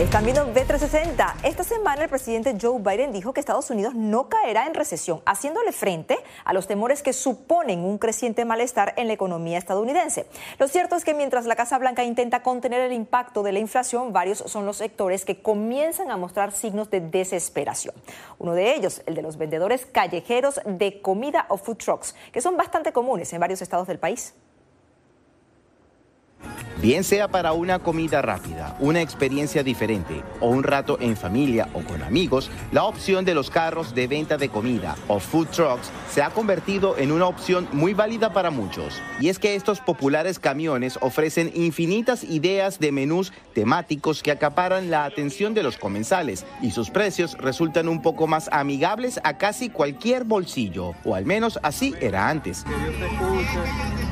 Están viendo B360. Esta semana el presidente Joe Biden dijo que Estados Unidos no caerá en recesión, haciéndole frente a los temores que suponen un creciente malestar en la economía estadounidense. Lo cierto es que mientras la Casa Blanca intenta contener el impacto de la inflación, varios son los sectores que comienzan a mostrar signos de desesperación. Uno de ellos, el de los vendedores callejeros de comida o food trucks, que son bastante comunes en varios estados del país. Bien sea para una comida rápida, una experiencia diferente o un rato en familia o con amigos, la opción de los carros de venta de comida o food trucks se ha convertido en una opción muy válida para muchos. Y es que estos populares camiones ofrecen infinitas ideas de menús temáticos que acaparan la atención de los comensales y sus precios resultan un poco más amigables a casi cualquier bolsillo, o al menos así era antes.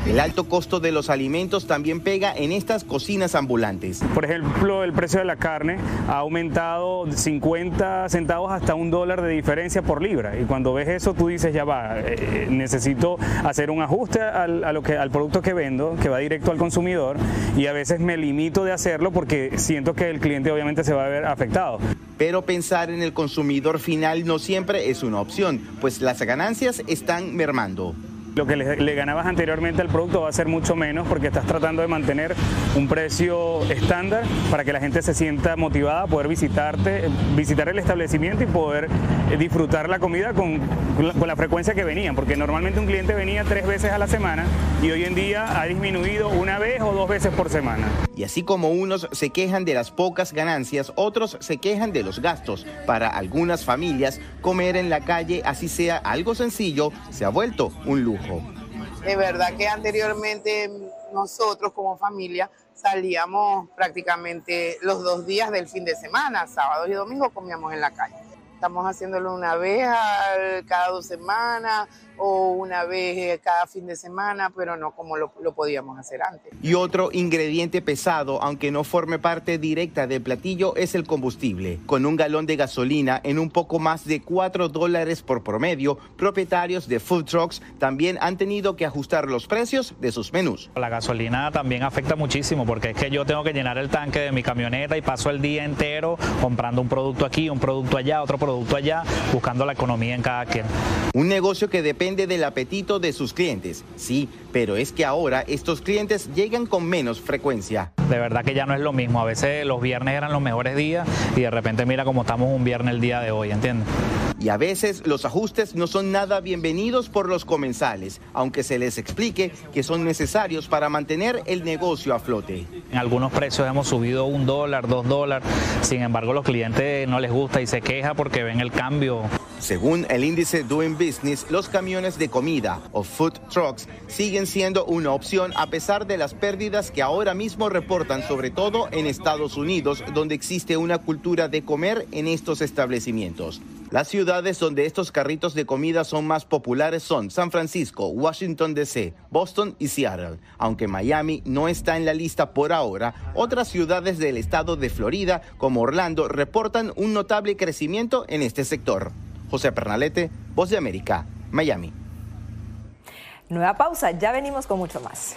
El alto costo de los alimentos también pega en estas cocinas ambulantes. Por ejemplo, el precio de la carne ha aumentado 50 centavos hasta un dólar de diferencia por libra. Y cuando ves eso, tú dices, ya va, eh, necesito hacer un ajuste al, a lo que, al producto que vendo, que va directo al consumidor, y a veces me limito de hacerlo porque siento que el cliente obviamente se va a ver afectado. Pero pensar en el consumidor final no siempre es una opción, pues las ganancias están mermando. Lo que le, ganabas anteriormente al producto va a ser mucho menos porque estás tratando de mantener un precio estándar para que la gente se sienta motivada a poder visitarte, visitar el establecimiento y poder eh, disfrutar la comida con, con la frecuencia que venían, porque normalmente un cliente venía tres veces a la semana y hoy en día ha disminuido una vez o dos veces por semana. Y así como unos se quejan de las pocas ganancias, otros se quejan de los gastos. Para algunas familias, comer en la calle, así sea algo sencillo, se ha vuelto un lujo. De verdad que anteriormente nosotros como familia salíamos prácticamente los dos días del fin de semana, sábado y domingo comíamos en la calle. Estamos haciéndolo una vez cada dos semanas o una vez cada fin de semana, pero no como lo, lo, podíamos hacer antes. Y otro ingrediente pesado, aunque no forme parte directa del platillo, es el combustible. Con un galón de gasolina en un poco más de 4 dólares por promedio, propietarios de food trucks también han tenido que ajustar los precios de sus menús. La gasolina también afecta muchísimo porque es que yo tengo que llenar el tanque de mi camioneta y paso el día entero comprando un producto aquí, un producto allá, otro producto allá, buscando la economía en cada quien. Un negocio que depende del apetito de sus clientes, sí, pero es que ahora estos clientes llegan con menos frecuencia. De verdad que ya no es lo mismo, a veces los viernes eran los mejores días y de repente mira cómo estamos un viernes el día de hoy, ¿entiendes? Y a veces los ajustes no son nada bienvenidos por los comensales, aunque se les explique que son necesarios para mantener el negocio a flote. En algunos precios hemos subido un dólar, dos dólares, sin embargo los clientes no les gusta y se queja porque ven el cambio. Según el índice Doing Business, los camiones de comida o food trucks siguen siendo una opción a pesar de las pérdidas que ahora mismo reportan, sobre todo en Estados Unidos, donde existe una cultura de comer en estos establecimientos. Las ciudades donde estos carritos de comida son más populares son San Francisco, Washington DC, Boston y Seattle. Aunque Miami no está en la lista por ahora, otras ciudades del estado de Florida, como Orlando, reportan un notable crecimiento en este sector. José Pernalete, Voz de América, Miami. Nueva pausa, ya venimos con mucho más.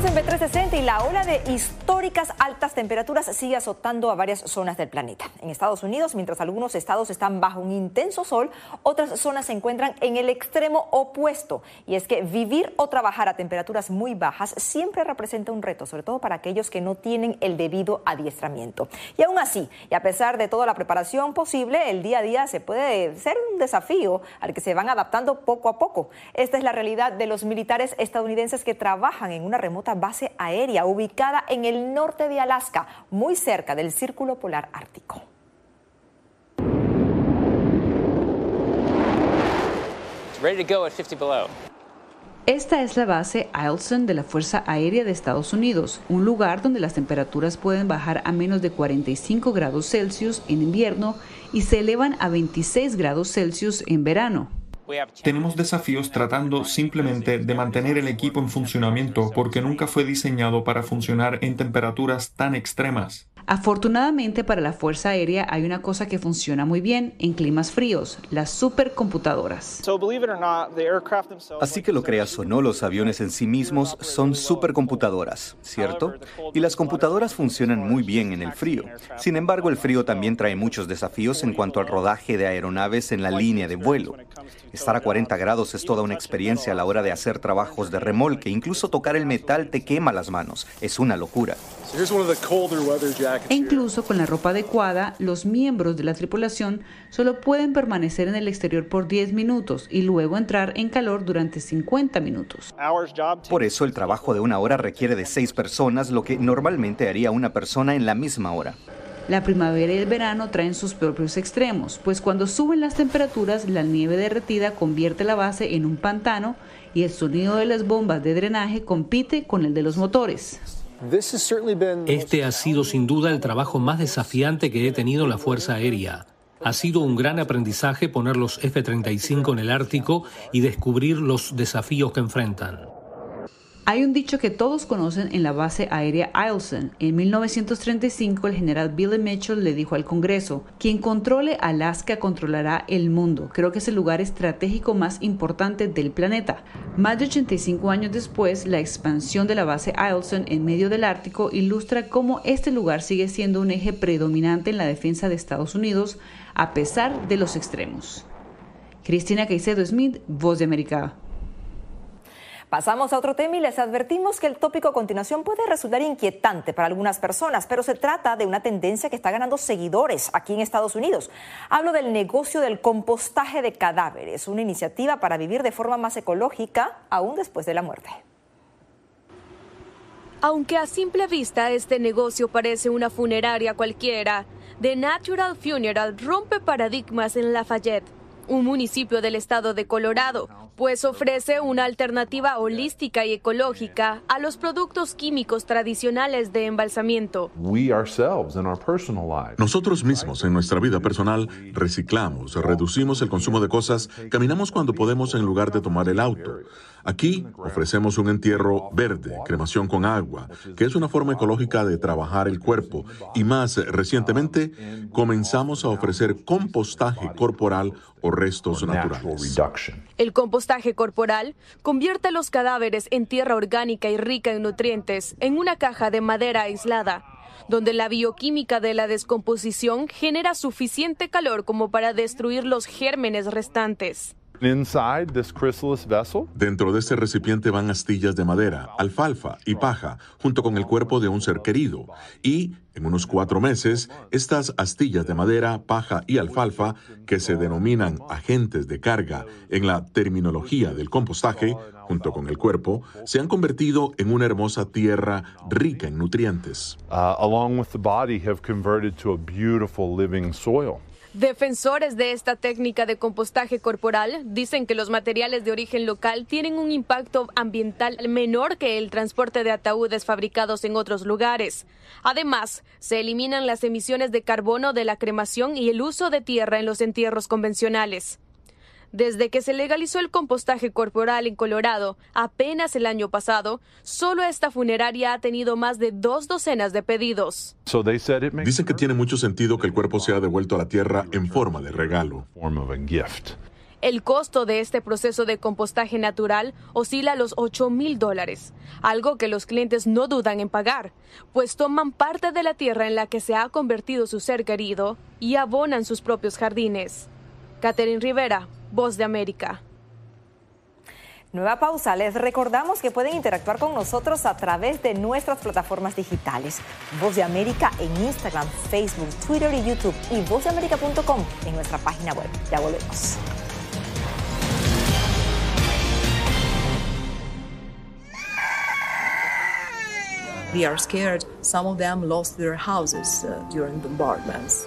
Seguimos en B360 y la ola de históricas altas temperaturas sigue azotando a varias zonas del planeta. En Estados Unidos, mientras algunos estados están bajo un intenso sol, otras zonas se encuentran en el extremo opuesto. Y es que vivir o trabajar a temperaturas muy bajas siempre representa un reto, sobre todo para aquellos que no tienen el debido adiestramiento. Y aún así, y a pesar de toda la preparación posible, el día a día se puede ser un desafío al que se van adaptando poco a poco. Esta es la realidad de los militares estadounidenses que trabajan en una remota base aérea ubicada en el norte de Alaska, muy cerca del Círculo Polar Ártico. Ready to go at 50 below. Esta es la base Eielson de la Fuerza Aérea de Estados Unidos, un lugar donde las temperaturas pueden bajar a menos de 45 grados Celsius en invierno y se elevan a 26 grados Celsius en verano. Tenemos desafíos tratando simplemente de mantener el equipo en funcionamiento porque nunca fue diseñado para funcionar en temperaturas tan extremas. Afortunadamente para la Fuerza Aérea hay una cosa que funciona muy bien en climas fríos, las supercomputadoras. Así que lo creas o no, los aviones en sí mismos son supercomputadoras, ¿cierto? Y las computadoras funcionan muy bien en el frío. Sin embargo, el frío también trae muchos desafíos en cuanto al rodaje de aeronaves en la línea de vuelo. Estar a 40 grados es toda una experiencia a la hora de hacer trabajos de remolque. Incluso tocar el metal te quema las manos. Es una locura. E incluso con la ropa adecuada, los miembros de la tripulación solo pueden permanecer en el exterior por 10 minutos y luego entrar en calor durante 50 minutos. Por eso el trabajo de una hora requiere de seis personas, lo que normalmente haría una persona en la misma hora. La primavera y el verano traen sus propios extremos, pues cuando suben las temperaturas, la nieve derretida convierte la base en un pantano y el sonido de las bombas de drenaje compite con el de los motores. Este ha sido sin duda el trabajo más desafiante que he tenido en la Fuerza Aérea. Ha sido un gran aprendizaje poner los F-35 en el Ártico y descubrir los desafíos que enfrentan. Hay un dicho que todos conocen en la base aérea Eielson. En 1935 el general Billy Mitchell le dijo al Congreso, quien controle Alaska controlará el mundo. Creo que es el lugar estratégico más importante del planeta. Más de 85 años después, la expansión de la base Eielson en medio del Ártico ilustra cómo este lugar sigue siendo un eje predominante en la defensa de Estados Unidos a pesar de los extremos. Cristina Caicedo Smith, Voz de América. Pasamos a otro tema y les advertimos que el tópico a continuación puede resultar inquietante para algunas personas, pero se trata de una tendencia que está ganando seguidores aquí en Estados Unidos. Hablo del negocio del compostaje de cadáveres, una iniciativa para vivir de forma más ecológica aún después de la muerte. Aunque a simple vista este negocio parece una funeraria cualquiera, The Natural Funeral rompe paradigmas en Lafayette, un municipio del estado de Colorado, pues ofrece una alternativa holística y ecológica a los productos químicos tradicionales de embalsamiento. Nosotros mismos en nuestra vida personal reciclamos, reducimos el consumo de cosas, caminamos cuando podemos en lugar de tomar el auto. Aquí ofrecemos un entierro verde, cremación con agua, que es una forma ecológica de trabajar el cuerpo. Y más recientemente comenzamos a ofrecer compostaje corporal o restos naturales. El compostaje corporal convierte los cadáveres en tierra orgánica y rica en nutrientes en una caja de madera aislada donde la bioquímica de la descomposición genera suficiente calor como para destruir los gérmenes restantes. Dentro de este recipiente van astillas de madera, alfalfa y paja, junto con el cuerpo de un ser querido. Y en unos cuatro meses, estas astillas de madera, paja y alfalfa, que se denominan agentes de carga en la terminología del compostaje, junto con el cuerpo, se han convertido en una hermosa tierra rica en nutrientes. Uh, along with the body, have converted to a beautiful living soil. Defensores de esta técnica de compostaje corporal dicen que los materiales de origen local tienen un impacto ambiental menor que el transporte de ataúdes fabricados en otros lugares. Además, se eliminan las emisiones de carbono de la cremación y el uso de tierra en los entierros convencionales. Desde que se legalizó el compostaje corporal en Colorado apenas el año pasado, solo esta funeraria ha tenido más de dos docenas de pedidos. Dicen que tiene mucho sentido que el cuerpo sea devuelto a la tierra en forma de regalo. El costo de este proceso de compostaje natural oscila a los 8 mil dólares, algo que los clientes no dudan en pagar, pues toman parte de la tierra en la que se ha convertido su ser querido y abonan sus propios jardines. Catherine Rivera, Voz de América. Nueva pausa. Les recordamos que pueden interactuar con nosotros a través de nuestras plataformas digitales. Voz de América en Instagram, Facebook, Twitter y YouTube. Y vozdeamerica.com en nuestra página web. Ya volvemos. We are scared. Some of them lost their houses uh, during bombardments.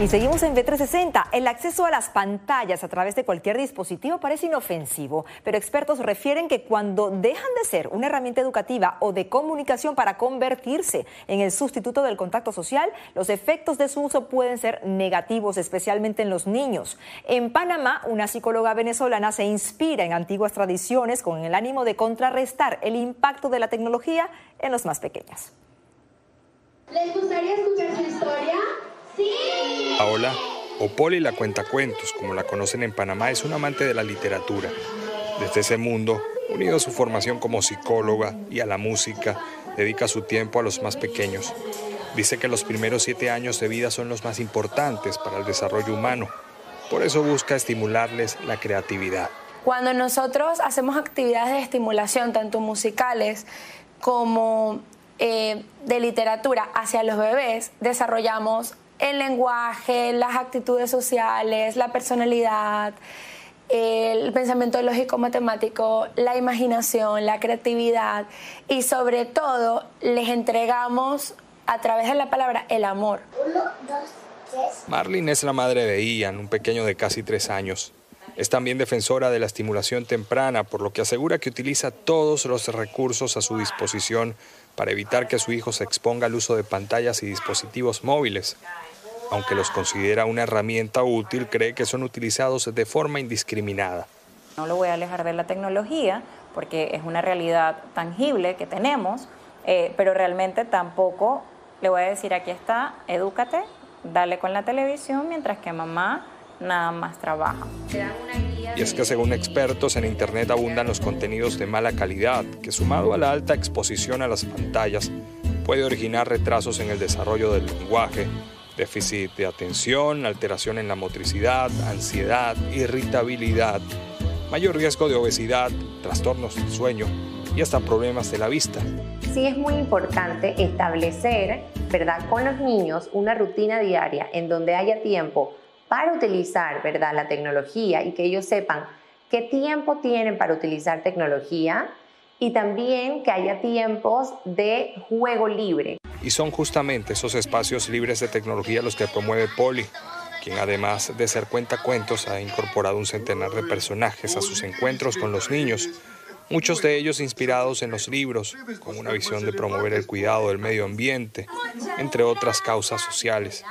Y seguimos en B360. El acceso a las pantallas a través de cualquier dispositivo parece inofensivo, pero expertos refieren que cuando dejan de ser una herramienta educativa o de comunicación para convertirse en el sustituto del contacto social, los efectos de su uso pueden ser negativos, especialmente en los niños. En Panamá, una psicóloga venezolana se inspira en antiguas tradiciones con el ánimo de contrarrestar el impacto de la tecnología en los más pequeños. ¿Les gustaría escuchar su historia? Paola, o Poli la cuentacuentos, como la conocen en Panamá, es un amante de la literatura. Desde ese mundo, unido a su formación como psicóloga y a la música, dedica su tiempo a los más pequeños. Dice que los primeros siete años de vida son los más importantes para el desarrollo humano. Por eso busca estimularles la creatividad. Cuando nosotros hacemos actividades de estimulación, tanto musicales como eh, de literatura hacia los bebés, desarrollamos el lenguaje, las actitudes sociales, la personalidad, el pensamiento lógico matemático, la imaginación, la creatividad y sobre todo les entregamos a través de la palabra el amor. Uno, dos, tres. Marlene es la madre de Ian, un pequeño de casi tres años. Es también defensora de la estimulación temprana, por lo que asegura que utiliza todos los recursos a su disposición para evitar que su hijo se exponga al uso de pantallas y dispositivos móviles. Aunque los considera una herramienta útil, cree que son utilizados de forma indiscriminada. No lo voy a alejar de la tecnología porque es una realidad tangible que tenemos, eh, pero realmente tampoco le voy a decir aquí está, edúcate, dale con la televisión mientras que mamá nada más trabaja. Y es que según expertos en Internet abundan los contenidos de mala calidad, que sumado a la alta exposición a las pantallas, puede originar retrasos en el desarrollo del lenguaje, déficit de atención, alteración en la motricidad, ansiedad, irritabilidad, mayor riesgo de obesidad, trastornos del sueño y hasta problemas de la vista. Sí es muy importante establecer, ¿verdad?, con los niños una rutina diaria en donde haya tiempo para utilizar, ¿verdad?, la tecnología y que ellos sepan qué tiempo tienen para utilizar tecnología y también que haya tiempos de juego libre. Y son justamente esos espacios libres de tecnología los que promueve Poli, quien además de ser cuentacuentos ha incorporado un centenar de personajes a sus encuentros con los niños, muchos de ellos inspirados en los libros, con una visión de promover el cuidado del medio ambiente, entre otras causas sociales.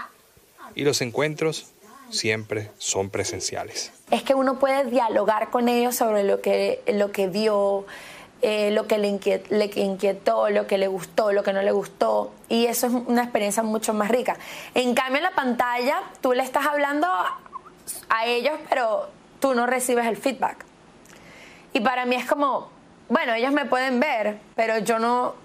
Y los encuentros siempre son presenciales. Es que uno puede dialogar con ellos sobre lo que, lo que vio, eh, lo que le, inquietó, lo que le gustó, lo que no le gustó. Y eso es una experiencia mucho más rica. En cambio, en la pantalla, tú le estás hablando a ellos, pero tú no recibes el feedback. Y para mí es como, bueno, ellos me pueden ver, pero yo no,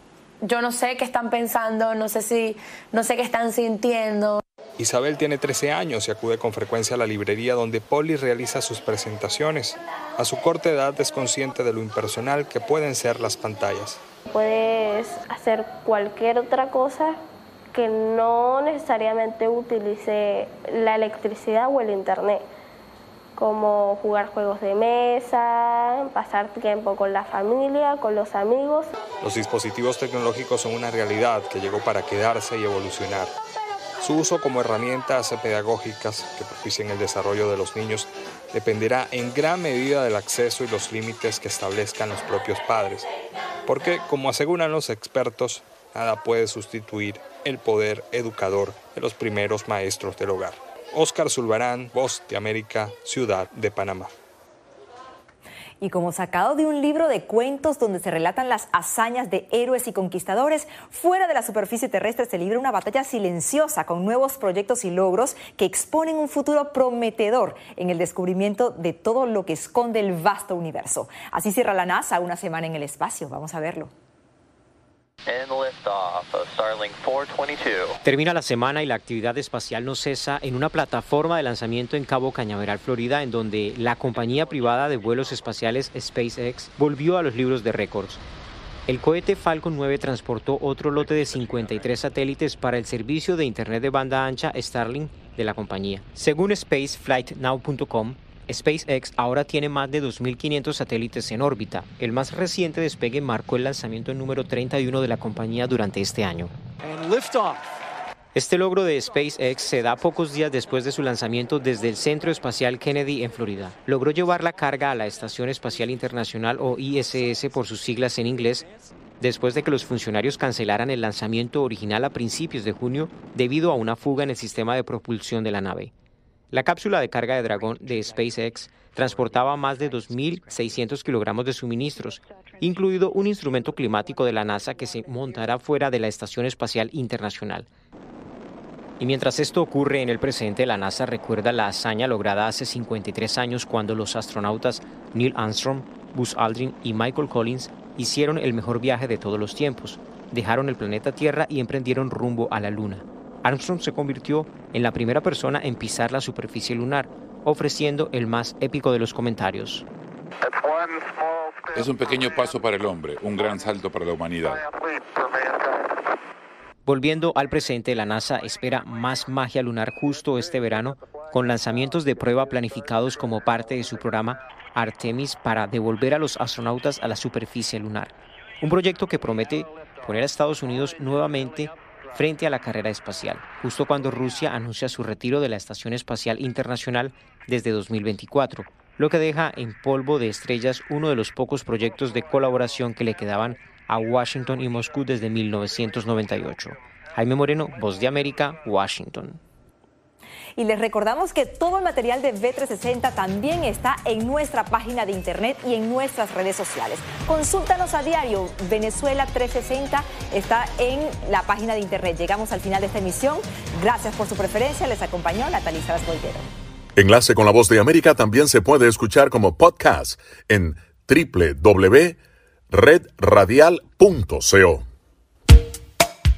yo no sé qué están pensando, no sé si, no sé qué están sintiendo. Isabel tiene 13 años y acude con frecuencia a la librería donde Polly realiza sus presentaciones. A su corta edad es consciente de lo impersonal que pueden ser las pantallas. Puedes hacer cualquier otra cosa que no necesariamente utilice la electricidad o el internet, como jugar juegos de mesa, pasar tiempo con la familia, con los amigos. Los dispositivos tecnológicos son una realidad que llegó para quedarse y evolucionar. Su uso como herramientas pedagógicas que propicien el desarrollo de los niños dependerá en gran medida del acceso y los límites que establezcan los propios padres, porque, como aseguran los expertos, nada puede sustituir el poder educador de los primeros maestros del hogar. Oscar Zulbarán, Voz de América, Ciudad de Panamá y como sacado de un libro de cuentos donde se relatan las hazañas de héroes y conquistadores, fuera de la superficie terrestre se libra una batalla silenciosa con nuevos proyectos y logros que exponen un futuro prometedor en el descubrimiento de todo lo que esconde el vasto universo. Así cierra la NASA una semana en el espacio. Vamos a verlo. Termina la semana y la actividad espacial no cesa en una plataforma de lanzamiento en Cabo Cañaveral, Florida, en donde la compañía privada de vuelos espaciales SpaceX volvió a los libros de récords. El cohete Falcon 9 transportó otro lote de 53 satélites para el servicio de Internet de banda ancha Starlink de la compañía. Según spaceflightnow.com, SpaceX ahora tiene más de 2.500 satélites en órbita. El más reciente despegue marcó el lanzamiento número 31 de la compañía durante este año. Este logro de SpaceX se da pocos días después de su lanzamiento desde el Centro Espacial Kennedy en Florida. Logró llevar la carga a la Estación Espacial Internacional o ISS por sus siglas en inglés después de que los funcionarios cancelaran el lanzamiento original a principios de junio debido a una fuga en el sistema de propulsión de la nave. La cápsula de carga de Dragón de SpaceX transportaba más de 2.600 kilogramos de suministros, incluido un instrumento climático de la NASA que se montará fuera de la Estación Espacial Internacional. Y mientras esto ocurre en el presente, la NASA recuerda la hazaña lograda hace 53 años cuando los astronautas Neil Armstrong, Buzz Aldrin y Michael Collins hicieron el mejor viaje de todos los tiempos. Dejaron el planeta Tierra y emprendieron rumbo a la Luna. Armstrong se convirtió en la primera persona en pisar la superficie lunar, ofreciendo el más épico de los comentarios. Es un pequeño paso para el hombre, un gran salto para la humanidad. Volviendo al presente, la NASA espera más magia lunar justo este verano, con lanzamientos de prueba planificados como parte de su programa Artemis para devolver a los astronautas a la superficie lunar. Un proyecto que promete poner a Estados Unidos nuevamente frente a la carrera espacial, justo cuando Rusia anuncia su retiro de la Estación Espacial Internacional desde 2024, lo que deja en polvo de estrellas uno de los pocos proyectos de colaboración que le quedaban a Washington y Moscú desde 1998. Jaime Moreno, Voz de América, Washington. Y les recordamos que todo el material de B360 también está en nuestra página de internet y en nuestras redes sociales. Consúltanos a diario. Venezuela 360 está en la página de internet. Llegamos al final de esta emisión. Gracias por su preferencia. Les acompañó Natalia Salas Enlace con la voz de América también se puede escuchar como podcast en www.redradial.co.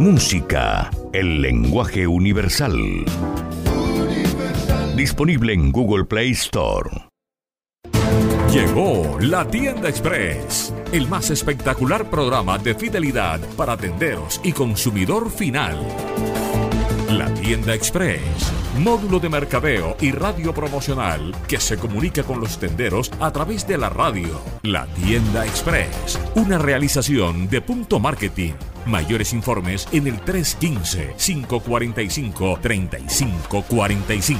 Música, el lenguaje universal. Disponible en Google Play Store. Llegó la Tienda Express, el más espectacular programa de fidelidad para tenderos y consumidor final. La Tienda Express, módulo de mercadeo y radio promocional que se comunica con los tenderos a través de la radio. La Tienda Express, una realización de Punto Marketing. Mayores informes en el 315-545-3545.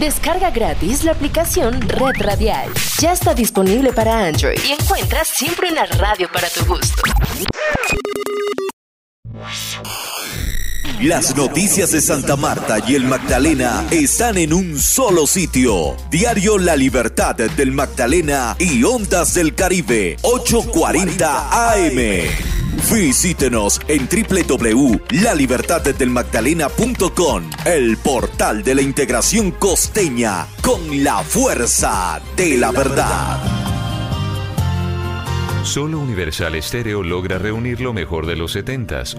Descarga gratis la aplicación Red Radial. Ya está disponible para Android y encuentras siempre una radio para tu gusto. Las noticias de Santa Marta y el Magdalena están en un solo sitio. Diario La Libertad del Magdalena y Ondas del Caribe, 840 AM. Visítenos en www.lalibertaddelmagdalena.com, el portal de la integración costeña con la fuerza de la verdad. Solo Universal Estéreo logra reunir lo mejor de los 70s,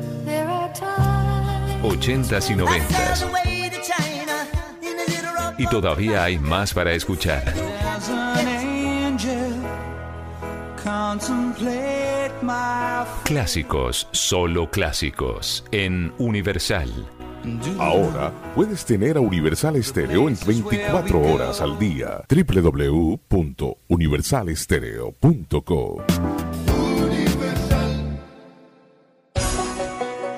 80s y 90s. Y todavía hay más para escuchar. Clásicos, solo clásicos, en Universal. Ahora puedes tener a Universal Estéreo en 24 horas al día. www.universalestereo.co